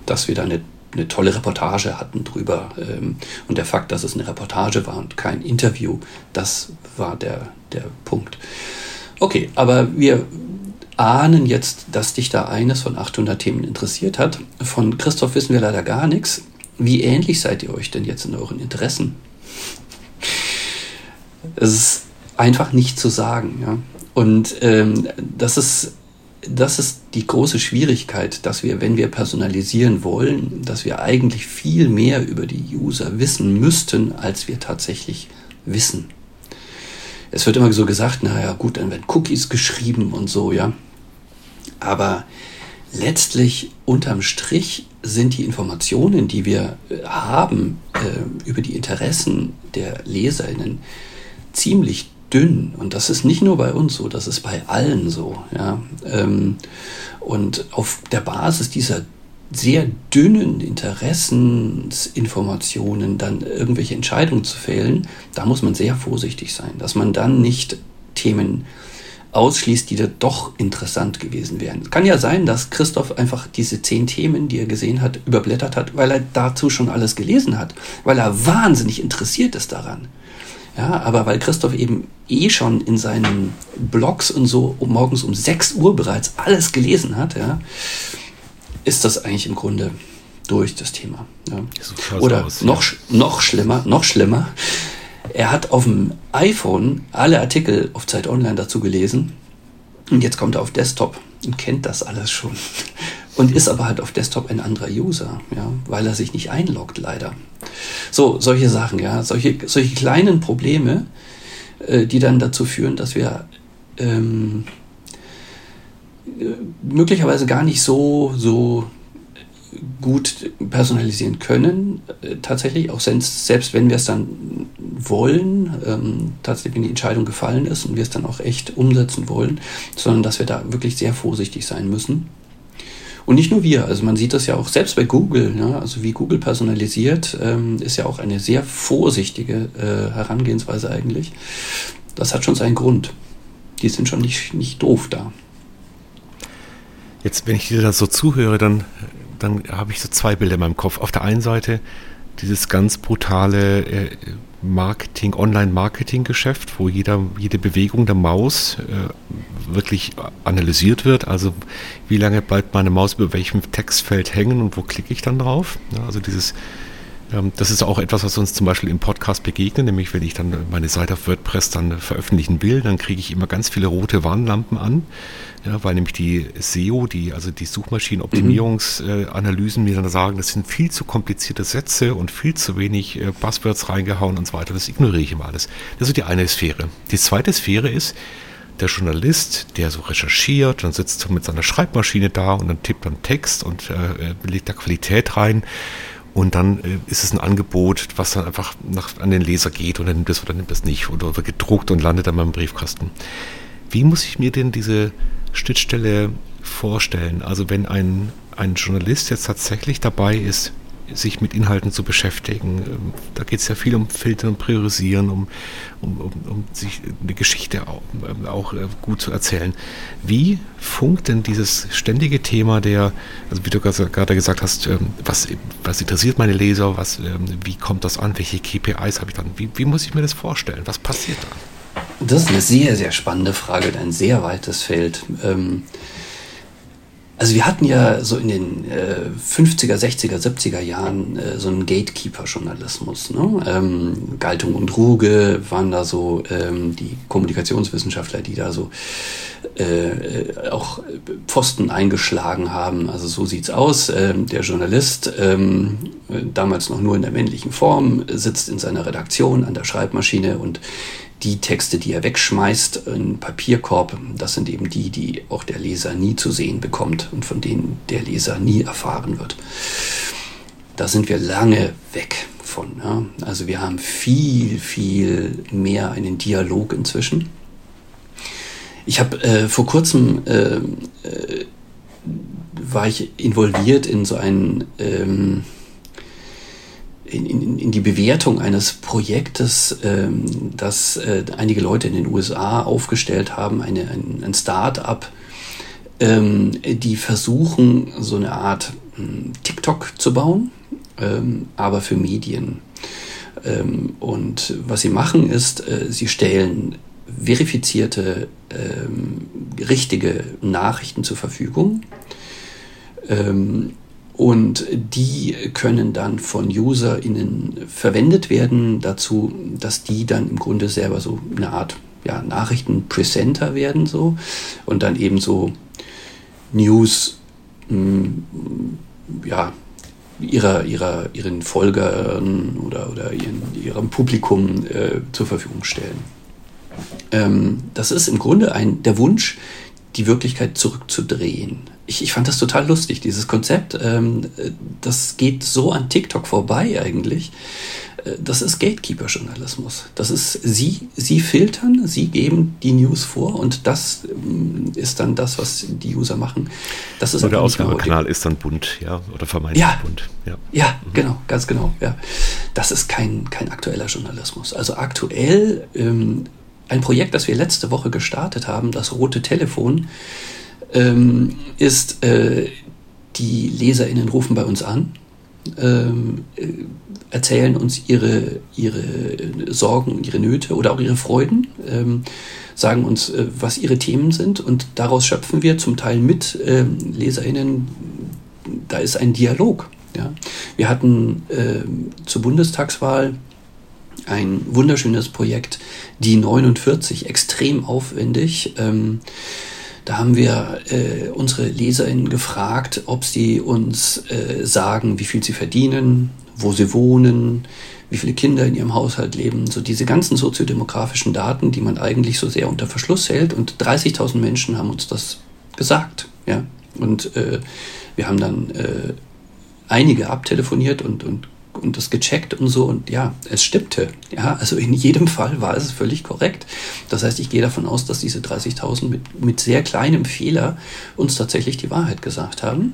dass wir da eine, eine tolle Reportage hatten drüber. Ähm, und der Fakt, dass es eine Reportage war und kein Interview, das war der, der Punkt. Okay, aber wir ahnen jetzt, dass dich da eines von 800 Themen interessiert hat. Von Christoph wissen wir leider gar nichts. Wie ähnlich seid ihr euch denn jetzt in euren Interessen? Es ist einfach nicht zu sagen. Ja? Und ähm, das, ist, das ist die große Schwierigkeit, dass wir, wenn wir personalisieren wollen, dass wir eigentlich viel mehr über die User wissen müssten, als wir tatsächlich wissen. Es wird immer so gesagt, naja gut, dann werden Cookies geschrieben und so, ja. Aber letztlich unterm Strich sind die Informationen, die wir äh, haben äh, über die Interessen der Leserinnen, ziemlich dünn. Und das ist nicht nur bei uns so, das ist bei allen so. Ja? Ähm, und auf der Basis dieser sehr dünnen Interessensinformationen dann irgendwelche Entscheidungen zu fällen, da muss man sehr vorsichtig sein, dass man dann nicht Themen ausschließt, die da doch interessant gewesen wären. Es kann ja sein, dass Christoph einfach diese zehn Themen, die er gesehen hat, überblättert hat, weil er dazu schon alles gelesen hat, weil er wahnsinnig interessiert ist daran. Ja, aber weil Christoph eben eh schon in seinen Blogs und so um, morgens um 6 Uhr bereits alles gelesen hat, ja, ist das eigentlich im Grunde durch das Thema. Ja. So Oder aus, noch, ja. noch schlimmer, noch schlimmer, er hat auf dem iPhone alle Artikel auf Zeit Online dazu gelesen. Und jetzt kommt er auf Desktop und kennt das alles schon. Und ist aber halt auf Desktop ein anderer User, ja, weil er sich nicht einloggt, leider. So, solche Sachen, ja, solche, solche kleinen Probleme, äh, die dann dazu führen, dass wir ähm, äh, möglicherweise gar nicht so, so gut personalisieren können, äh, tatsächlich, auch selbst, selbst wenn wir es dann wollen, ähm, tatsächlich wenn die Entscheidung gefallen ist und wir es dann auch echt umsetzen wollen, sondern dass wir da wirklich sehr vorsichtig sein müssen. Und nicht nur wir, also man sieht das ja auch selbst bei Google, ne? also wie Google personalisiert, ähm, ist ja auch eine sehr vorsichtige äh, Herangehensweise eigentlich. Das hat schon seinen Grund. die sind schon nicht, nicht doof da. Jetzt, wenn ich dir da so zuhöre, dann, dann habe ich so zwei Bilder in meinem Kopf. Auf der einen Seite dieses ganz brutale äh, Marketing, Online-Marketing-Geschäft, wo jeder, jede Bewegung der Maus äh, wirklich analysiert wird. Also wie lange bleibt meine Maus über welchem Textfeld hängen und wo klicke ich dann drauf? Ja, also dieses das ist auch etwas, was uns zum Beispiel im Podcast begegnet, nämlich wenn ich dann meine Seite auf WordPress dann veröffentlichen will, dann kriege ich immer ganz viele rote Warnlampen an, ja, weil nämlich die SEO, die, also die Suchmaschinenoptimierungsanalysen mir dann sagen, das sind viel zu komplizierte Sätze und viel zu wenig äh, Buzzwords reingehauen und so weiter. Das ignoriere ich immer alles. Das ist die eine Sphäre. Die zweite Sphäre ist, der Journalist, der so recherchiert, dann sitzt so mit seiner Schreibmaschine da und dann tippt dann Text und äh, legt da Qualität rein und dann äh, ist es ein Angebot, was dann einfach nach, an den Leser geht und er nimmt es oder nimmt es nicht oder wird gedruckt und landet dann beim Briefkasten. Wie muss ich mir denn diese Schnittstelle vorstellen? Also wenn ein, ein Journalist jetzt tatsächlich dabei ist, sich mit Inhalten zu beschäftigen. Ähm, da geht es ja viel um Filtern Priorisieren, um, um, um, um sich eine Geschichte auch, ähm, auch, äh, gut zu erzählen. Wie funkt denn dieses ständige Thema der, also wie du gerade gesagt hast, ähm, was, was interessiert meine Leser, was, wie kommt das an, welche KPIs habe ich dann, wie, wie muss ich mir das vorstellen, was passiert da? Das ist eine sehr, sehr spannende Frage, ein sehr weites Feld. Ähm, also wir hatten ja so in den äh, 50er, 60er, 70er Jahren äh, so einen Gatekeeper-Journalismus. Ne? Ähm, Galtung und Ruge waren da so ähm, die Kommunikationswissenschaftler, die da so äh, auch Pfosten eingeschlagen haben. Also so sieht's aus. Ähm, der Journalist, ähm, damals noch nur in der männlichen Form, sitzt in seiner Redaktion an der Schreibmaschine und die Texte, die er wegschmeißt in Papierkorb, das sind eben die, die auch der Leser nie zu sehen bekommt und von denen der Leser nie erfahren wird. Da sind wir lange weg von. Ja? Also wir haben viel, viel mehr einen Dialog inzwischen. Ich habe äh, vor kurzem äh, äh, war ich involviert in so ein ähm, in, in, in die Bewertung eines Projektes, ähm, das äh, einige Leute in den USA aufgestellt haben, eine, ein, ein Start-up, ähm, die versuchen, so eine Art ähm, TikTok zu bauen, ähm, aber für Medien. Ähm, und was sie machen, ist, äh, sie stellen verifizierte, ähm, richtige Nachrichten zur Verfügung. Und die können dann von UserInnen verwendet werden dazu, dass die dann im Grunde selber so eine Art ja, Nachrichtenpresenter werden so und dann eben so News mh, mm, ja, ihrer, ihrer, ihren Folgern oder, oder ihren, ihrem Publikum äh, zur Verfügung stellen. Ähm, das ist im Grunde ein, der Wunsch, die Wirklichkeit zurückzudrehen ich, ich fand das total lustig, dieses Konzept. Ähm, das geht so an TikTok vorbei eigentlich. Äh, das ist Gatekeeper-Journalismus. Das ist, sie, sie filtern, sie geben die News vor und das ähm, ist dann das, was die User machen. Das ist oder der Ausgabekanal ist dann bunt, ja, oder vermeintlich ja, bunt. Ja, ja mhm. genau, ganz genau. Ja. Das ist kein, kein aktueller Journalismus. Also aktuell ähm, ein Projekt, das wir letzte Woche gestartet haben, das rote Telefon, ähm, ist, äh, die LeserInnen rufen bei uns an, ähm, äh, erzählen uns ihre, ihre Sorgen ihre Nöte oder auch ihre Freuden, ähm, sagen uns, äh, was ihre Themen sind und daraus schöpfen wir zum Teil mit ähm, LeserInnen, da ist ein Dialog. Ja. Wir hatten äh, zur Bundestagswahl ein wunderschönes Projekt, die 49, extrem aufwendig. Da haben wir äh, unsere LeserInnen gefragt, ob sie uns äh, sagen, wie viel sie verdienen, wo sie wohnen, wie viele Kinder in ihrem Haushalt leben. So diese ganzen soziodemografischen Daten, die man eigentlich so sehr unter Verschluss hält. Und 30.000 Menschen haben uns das gesagt. Ja? Und äh, wir haben dann äh, einige abtelefoniert und, und und das gecheckt und so und ja, es stimmte. Ja, also in jedem Fall war es völlig korrekt. Das heißt, ich gehe davon aus, dass diese 30.000 mit, mit sehr kleinem Fehler uns tatsächlich die Wahrheit gesagt haben,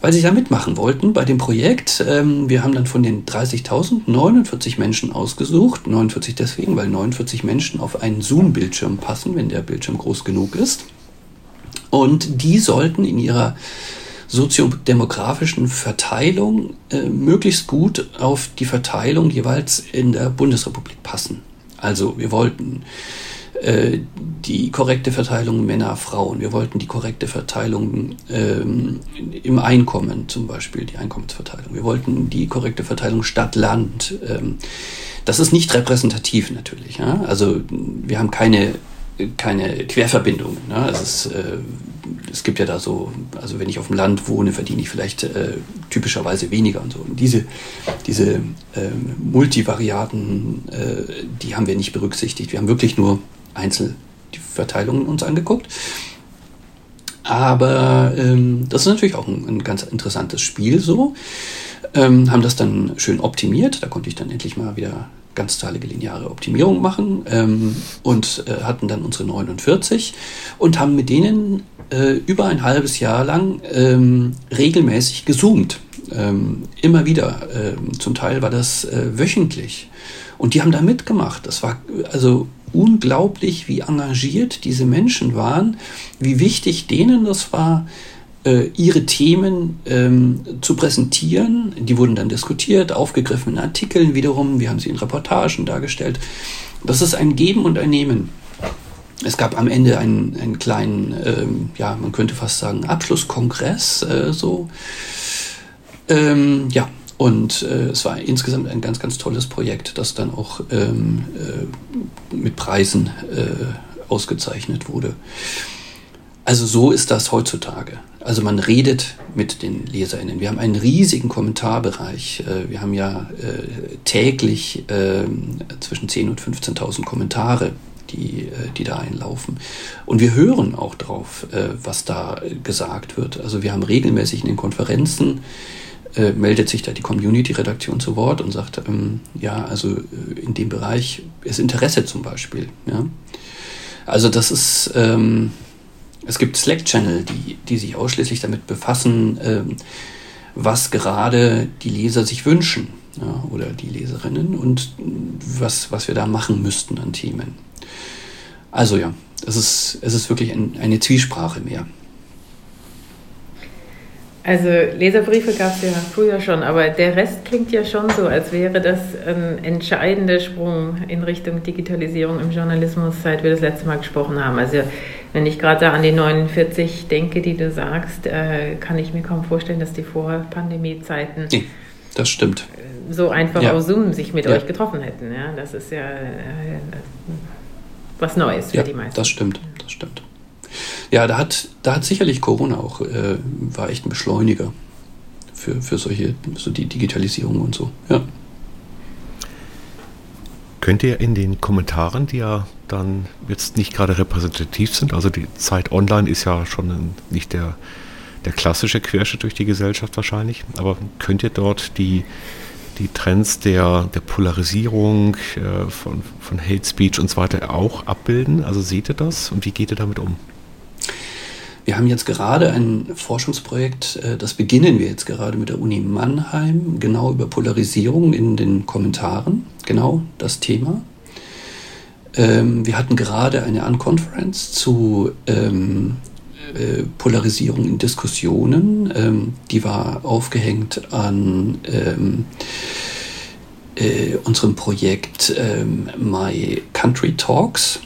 weil sie da mitmachen wollten bei dem Projekt. Ähm, wir haben dann von den 30.000 49 Menschen ausgesucht. 49 deswegen, weil 49 Menschen auf einen Zoom-Bildschirm passen, wenn der Bildschirm groß genug ist. Und die sollten in ihrer soziodemografischen Verteilung äh, möglichst gut auf die Verteilung jeweils in der Bundesrepublik passen. Also wir wollten äh, die korrekte Verteilung Männer, Frauen, wir wollten die korrekte Verteilung ähm, im Einkommen zum Beispiel, die Einkommensverteilung, wir wollten die korrekte Verteilung Stadt-Land. Ähm, das ist nicht repräsentativ natürlich. Ja? Also wir haben keine keine Querverbindungen. Ne? Es, ist, äh, es gibt ja da so, also wenn ich auf dem Land wohne, verdiene ich vielleicht äh, typischerweise weniger und so. Und diese, diese äh, Multivariaten, die haben wir nicht berücksichtigt. Wir haben wirklich nur einzeln die Verteilungen uns angeguckt. Aber ähm, das ist natürlich auch ein, ein ganz interessantes Spiel so. Ähm, haben das dann schön optimiert. Da konnte ich dann endlich mal wieder ganzzahlige lineare Optimierung machen ähm, und äh, hatten dann unsere 49 und haben mit denen äh, über ein halbes Jahr lang ähm, regelmäßig gezoomt. Ähm, immer wieder. Ähm, zum Teil war das äh, wöchentlich. Und die haben da mitgemacht. Das war also unglaublich, wie engagiert diese Menschen waren, wie wichtig denen das war, äh, ihre Themen ähm, zu präsentieren. Die wurden dann diskutiert, aufgegriffen in Artikeln wiederum. Wir haben sie in Reportagen dargestellt. Das ist ein Geben und ein Nehmen. Es gab am Ende einen, einen kleinen, ähm, ja, man könnte fast sagen, Abschlusskongress, äh, so. Ähm, ja, und äh, es war insgesamt ein ganz, ganz tolles Projekt, das dann auch ähm, äh, mit Preisen äh, ausgezeichnet wurde. Also so ist das heutzutage. Also man redet mit den LeserInnen. Wir haben einen riesigen Kommentarbereich. Äh, wir haben ja äh, täglich ähm, zwischen 10.000 und 15.000 Kommentare, die, äh, die da einlaufen. Und wir hören auch drauf, was da gesagt wird. Also wir haben regelmäßig in den Konferenzen meldet sich da die Community-Redaktion zu Wort und sagt, ähm, ja, also in dem Bereich ist Interesse zum Beispiel. Ja? Also das ist, ähm, es gibt Slack-Channel, die, die sich ausschließlich damit befassen, ähm, was gerade die Leser sich wünschen ja, oder die Leserinnen und was, was wir da machen müssten an Themen. Also ja, es ist, es ist wirklich ein, eine Zwiesprache mehr. Also Leserbriefe gab es ja früher schon, aber der Rest klingt ja schon so, als wäre das ein entscheidender Sprung in Richtung Digitalisierung im Journalismus, seit wir das letzte Mal gesprochen haben. Also wenn ich gerade an die 49 denke, die du sagst, äh, kann ich mir kaum vorstellen, dass die vor Pandemiezeiten nee, das stimmt. so einfach ja. aus Zoom sich mit ja. euch getroffen hätten. Ja, das ist ja äh, was Neues für ja, die meisten. Das stimmt, das stimmt. Ja, da hat, da hat sicherlich Corona auch, äh, war echt ein Beschleuniger für, für solche, so die Digitalisierung und so, ja. Könnt ihr in den Kommentaren, die ja dann jetzt nicht gerade repräsentativ sind, also die Zeit online ist ja schon nicht der, der klassische Querschnitt durch die Gesellschaft wahrscheinlich, aber könnt ihr dort die, die Trends der, der Polarisierung, äh, von, von Hate Speech und so weiter auch abbilden? Also seht ihr das und wie geht ihr damit um? Wir haben jetzt gerade ein Forschungsprojekt, äh, das beginnen wir jetzt gerade mit der Uni Mannheim, genau über Polarisierung in den Kommentaren, genau das Thema. Ähm, wir hatten gerade eine Unconference zu ähm, äh, Polarisierung in Diskussionen. Ähm, die war aufgehängt an äh, unserem Projekt My Country Talks.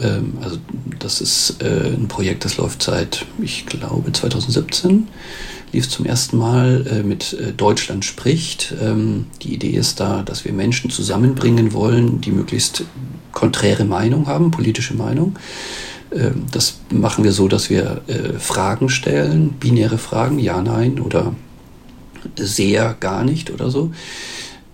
Ähm, also das ist äh, ein Projekt, das läuft seit, ich glaube, 2017. Lief zum ersten Mal äh, mit äh, Deutschland spricht. Ähm, die Idee ist da, dass wir Menschen zusammenbringen wollen, die möglichst konträre Meinung haben, politische Meinung. Ähm, das machen wir so, dass wir Fragen stellen, binäre Fragen, ja, nein oder sehr, gar nicht oder so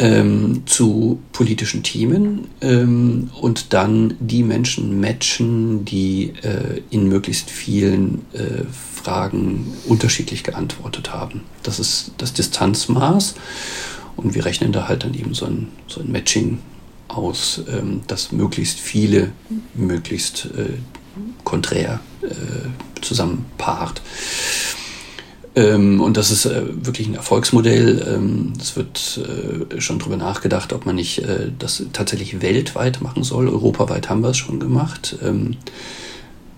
ähm, zu politischen Themen ähm, und dann die Menschen matchen, die äh, in möglichst vielen äh, Fragen unterschiedlich geantwortet haben. Das ist das Distanzmaß. Und wir rechnen da halt dann eben so ein, so ein Matching aus, ähm, das möglichst viele, möglichst äh, konträr äh, zusammenpaart. Ähm, und das ist äh, wirklich ein Erfolgsmodell. Ähm, es wird äh, schon darüber nachgedacht, ob man nicht äh, das tatsächlich weltweit machen soll. Europaweit haben wir es schon gemacht. Ähm,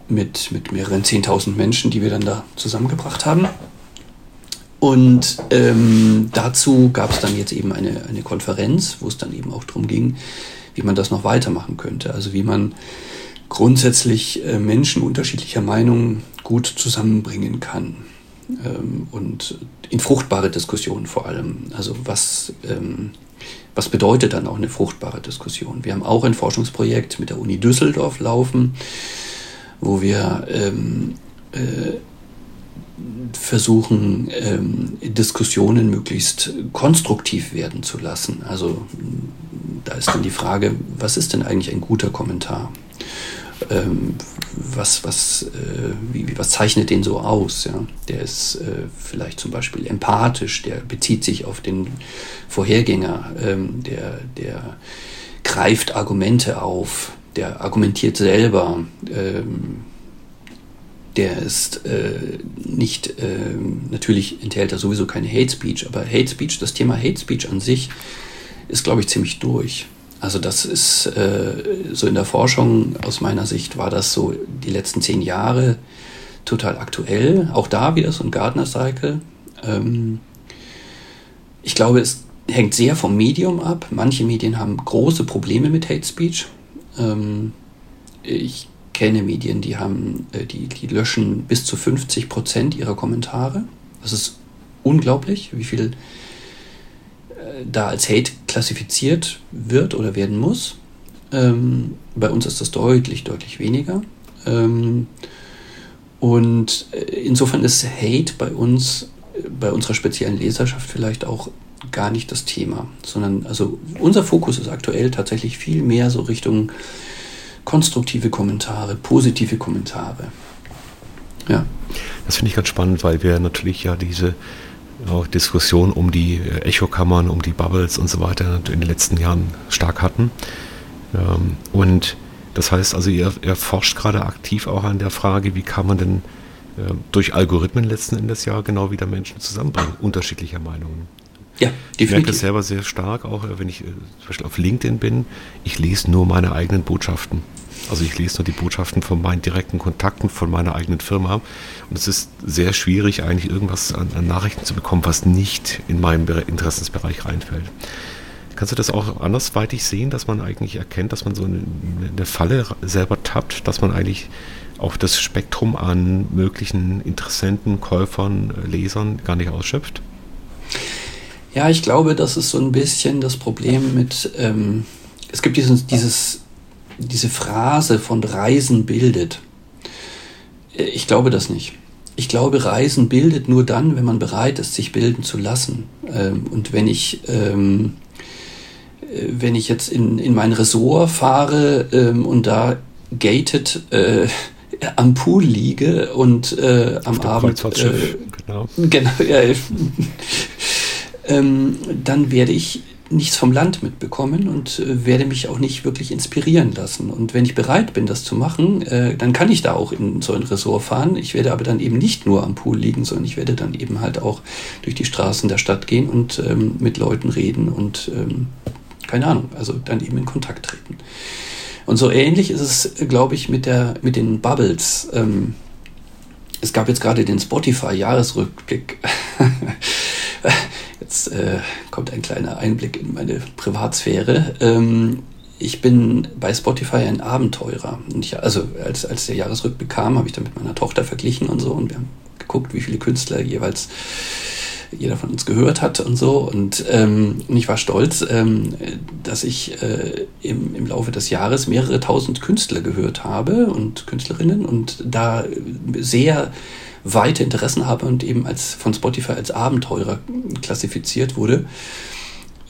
mit, mit mehreren 10.000 Menschen, die wir dann da zusammengebracht haben. Und ähm, dazu gab es dann jetzt eben eine, eine Konferenz, wo es dann eben auch darum ging, wie man das noch weitermachen könnte. Also wie man grundsätzlich äh, Menschen unterschiedlicher Meinungen gut zusammenbringen kann. Ähm, und in fruchtbare Diskussionen vor allem. Also was, ähm, was bedeutet dann auch eine fruchtbare Diskussion? Wir haben auch ein Forschungsprojekt mit der Uni Düsseldorf laufen, wo wir ähm, äh, versuchen, ähm, Diskussionen möglichst konstruktiv werden zu lassen. Also da ist dann die Frage, was ist denn eigentlich ein guter Kommentar? Ähm, was, was, äh, wie, was zeichnet den so aus? Ja? Der ist äh, vielleicht zum Beispiel empathisch, der bezieht sich auf den Vorhergänger, ähm, der, der greift Argumente auf, der argumentiert selber. Ähm, der ist äh, nicht, äh, natürlich enthält er sowieso keine Hate Speech, aber Hate Speech, das Thema Hate Speech an sich ist, glaube ich, ziemlich durch. Also das ist äh, so in der Forschung aus meiner Sicht war das so die letzten zehn Jahre total aktuell. Auch da wieder so ein Gardner-Cycle. Ähm, ich glaube, es hängt sehr vom Medium ab. Manche Medien haben große Probleme mit Hate Speech. Ähm, ich kenne Medien, die haben, äh, die, die löschen bis zu 50 Prozent ihrer Kommentare. Das ist unglaublich, wie viel äh, da als Hate klassifiziert wird oder werden muss. Ähm, bei uns ist das deutlich, deutlich weniger. Ähm, und äh, insofern ist Hate bei uns, bei unserer speziellen Leserschaft vielleicht auch gar nicht das Thema, sondern also unser Fokus ist aktuell tatsächlich viel mehr so Richtung konstruktive Kommentare, positive Kommentare. Ja. Das finde ich ganz spannend, weil wir natürlich ja diese auch Diskussion um die äh, Echokammern, um die Bubbles und so weiter in den letzten Jahren stark hatten. Ähm, und das heißt also, ihr, ihr forscht gerade aktiv auch an der Frage, wie kann man denn ähm, durch Algorithmen letzten Endes ja genau wieder Menschen zusammenbringen, unterschiedlicher Meinungen. Ja, definitiv. Ich merke das selber sehr stark, auch äh, wenn ich äh, zum Beispiel auf LinkedIn bin. Ich lese nur meine eigenen Botschaften. Also ich lese nur die Botschaften von meinen direkten Kontakten von meiner eigenen Firma. Und es ist sehr schwierig, eigentlich irgendwas an, an Nachrichten zu bekommen, was nicht in meinem Interessensbereich reinfällt. Kannst du das auch andersweitig sehen, dass man eigentlich erkennt, dass man so eine, eine Falle selber tappt, dass man eigentlich auch das Spektrum an möglichen Interessenten, Käufern, Lesern gar nicht ausschöpft? Ja, ich glaube, das ist so ein bisschen das Problem mit, ähm, es gibt dieses, dieses, diese Phrase von Reisen bildet. Äh, ich glaube das nicht. Ich glaube, Reisen bildet nur dann, wenn man bereit ist, sich bilden zu lassen. Ähm, und wenn ich, ähm, äh, wenn ich jetzt in, in mein Ressort fahre ähm, und da gated äh, am Pool liege und äh, am Abend. Äh, genau. genau ja, ähm, dann werde ich nichts vom Land mitbekommen und äh, werde mich auch nicht wirklich inspirieren lassen. Und wenn ich bereit bin, das zu machen, äh, dann kann ich da auch in so ein Ressort fahren. Ich werde aber dann eben nicht nur am Pool liegen, sondern ich werde dann eben halt auch durch die Straßen der Stadt gehen und ähm, mit Leuten reden und ähm, keine Ahnung, also dann eben in Kontakt treten. Und so ähnlich ist es, glaube ich, mit, der, mit den Bubbles. Ähm, es gab jetzt gerade den Spotify-Jahresrückblick. Jetzt äh, kommt ein kleiner Einblick in meine Privatsphäre. Ähm, ich bin bei Spotify ein Abenteurer. Ich, also als, als der Jahresrückblick kam, habe ich dann mit meiner Tochter verglichen und so und wir haben geguckt, wie viele Künstler jeweils jeder von uns gehört hat und so. Und, ähm, und ich war stolz, ähm, dass ich äh, im, im Laufe des Jahres mehrere tausend Künstler gehört habe und Künstlerinnen und da sehr weite Interessen habe und eben als von Spotify als Abenteurer klassifiziert wurde,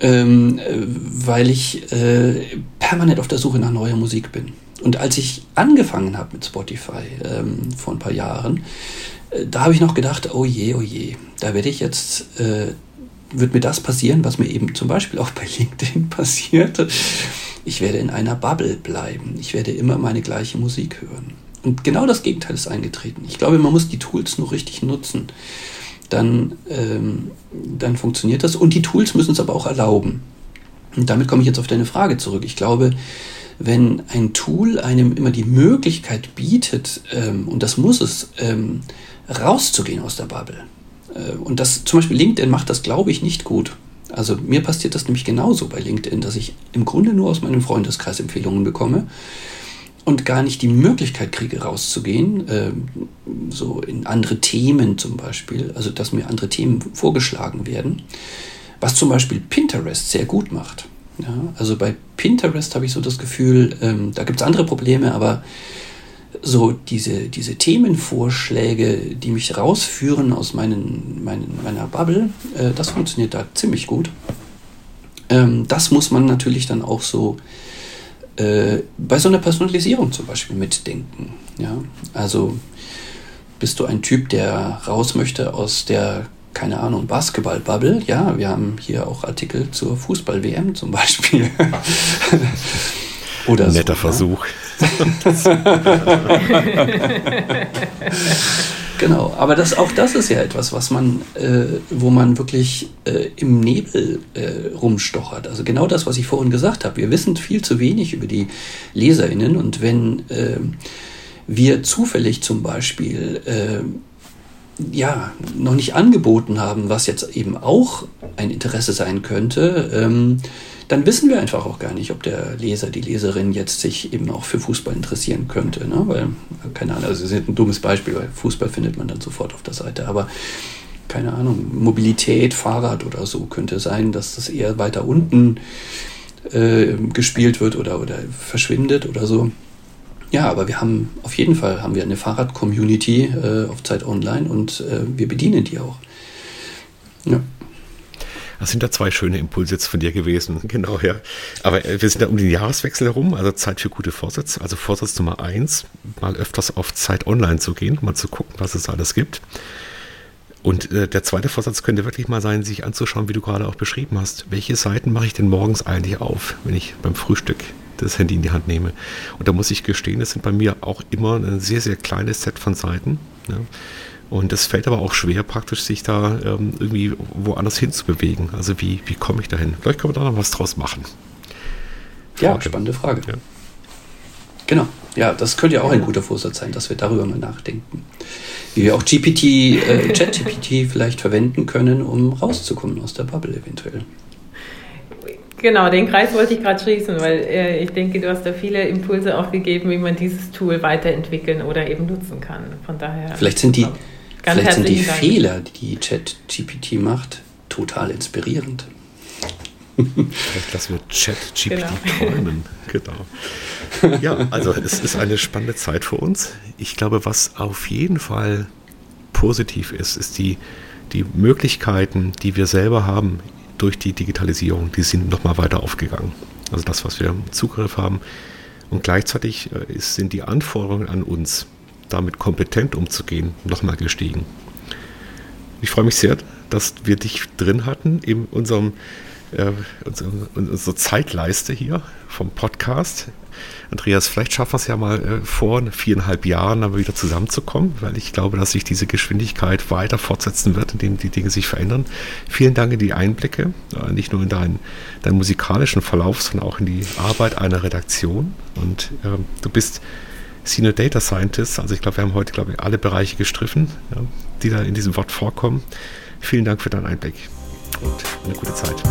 ähm, weil ich äh, permanent auf der Suche nach neuer Musik bin. Und als ich angefangen habe mit Spotify ähm, vor ein paar Jahren, äh, da habe ich noch gedacht, oh je, oh je, da werde ich jetzt äh, wird mir das passieren, was mir eben zum Beispiel auch bei LinkedIn passiert. Ich werde in einer Bubble bleiben. Ich werde immer meine gleiche Musik hören. Und genau das Gegenteil ist eingetreten. Ich glaube, man muss die Tools nur richtig nutzen. Dann, ähm, dann funktioniert das. Und die Tools müssen es aber auch erlauben. Und damit komme ich jetzt auf deine Frage zurück. Ich glaube, wenn ein Tool einem immer die Möglichkeit bietet, ähm, und das muss es, ähm, rauszugehen aus der Bubble. Äh, und das zum Beispiel LinkedIn macht das, glaube ich, nicht gut. Also mir passiert das nämlich genauso bei LinkedIn, dass ich im Grunde nur aus meinem Freundeskreis Empfehlungen bekomme und gar nicht die Möglichkeit kriege, rauszugehen, äh, so in andere Themen zum Beispiel, also dass mir andere Themen vorgeschlagen werden, was zum Beispiel Pinterest sehr gut macht. Ja, also bei Pinterest habe ich so das Gefühl, ähm, da gibt es andere Probleme, aber so diese, diese Themenvorschläge, die mich rausführen aus meinen, meinen, meiner Bubble, äh, das funktioniert da ziemlich gut. Ähm, das muss man natürlich dann auch so äh, bei so einer Personalisierung zum Beispiel mitdenken. Ja? Also bist du ein Typ, der raus möchte aus der keine Ahnung, Basketball-Bubble. Ja, wir haben hier auch Artikel zur Fußball-WM zum Beispiel. Oder Netter so, Versuch. genau, aber das, auch das ist ja etwas, was man, äh, wo man wirklich äh, im Nebel äh, rumstochert. Also genau das, was ich vorhin gesagt habe. Wir wissen viel zu wenig über die LeserInnen und wenn äh, wir zufällig zum Beispiel äh, ja, noch nicht angeboten haben, was jetzt eben auch ein Interesse sein könnte, ähm, dann wissen wir einfach auch gar nicht, ob der Leser, die Leserin jetzt sich eben auch für Fußball interessieren könnte. Ne? Weil, keine Ahnung, also das ist ein dummes Beispiel, weil Fußball findet man dann sofort auf der Seite. Aber keine Ahnung, Mobilität, Fahrrad oder so könnte sein, dass das eher weiter unten äh, gespielt wird oder, oder verschwindet oder so. Ja, aber wir haben auf jeden Fall haben wir eine Fahrrad-Community äh, auf Zeit Online und äh, wir bedienen die auch. Ja. Das sind da zwei schöne Impulse jetzt von dir gewesen. Genau, ja. Aber äh, wir sind da um den Jahreswechsel herum, also Zeit für gute Vorsätze. Also Vorsatz Nummer eins, mal öfters auf Zeit Online zu gehen, mal zu gucken, was es alles gibt. Und äh, der zweite Vorsatz könnte wirklich mal sein, sich anzuschauen, wie du gerade auch beschrieben hast. Welche Seiten mache ich denn morgens eigentlich auf, wenn ich beim Frühstück das Handy in die Hand nehme. Und da muss ich gestehen, das sind bei mir auch immer ein sehr, sehr kleines Set von Seiten. Ja. Und es fällt aber auch schwer, praktisch sich da ähm, irgendwie woanders hinzubewegen. Also wie, wie komme ich dahin? Vielleicht können wir da noch was draus machen. Frage. Ja, spannende Frage. Ja. Genau. Ja, das könnte ja auch ein guter Vorsatz sein, dass wir darüber mal nachdenken. Wie wir auch GPT, äh, ChatGPT vielleicht verwenden können, um rauszukommen aus der Bubble eventuell. Genau, den Kreis wollte ich gerade schließen, weil äh, ich denke, du hast da viele Impulse auch gegeben, wie man dieses Tool weiterentwickeln oder eben nutzen kann. Von daher. Vielleicht sind die, vielleicht sind die Fehler, die ChatGPT macht, total inspirierend. Vielleicht lassen wir ChatGPT genau. träumen. Genau. Ja, also es ist eine spannende Zeit für uns. Ich glaube, was auf jeden Fall positiv ist, ist die, die Möglichkeiten, die wir selber haben, durch die Digitalisierung, die sind nochmal weiter aufgegangen. Also das, was wir im Zugriff haben. Und gleichzeitig äh, sind die Anforderungen an uns, damit kompetent umzugehen, nochmal gestiegen. Ich freue mich sehr, dass wir dich drin hatten in unserem, äh, unserer Zeitleiste hier vom Podcast. Andreas, vielleicht schaffen wir es ja mal äh, vor viereinhalb Jahren aber wieder zusammenzukommen, weil ich glaube, dass sich diese Geschwindigkeit weiter fortsetzen wird, indem die Dinge sich verändern. Vielen Dank in die Einblicke, äh, nicht nur in deinen, deinen musikalischen Verlauf, sondern auch in die Arbeit einer Redaktion. Und äh, du bist Senior Data Scientist, also ich glaube, wir haben heute, glaube ich, alle Bereiche gestriffen, ja, die da in diesem Wort vorkommen. Vielen Dank für deinen Einblick und eine gute Zeit.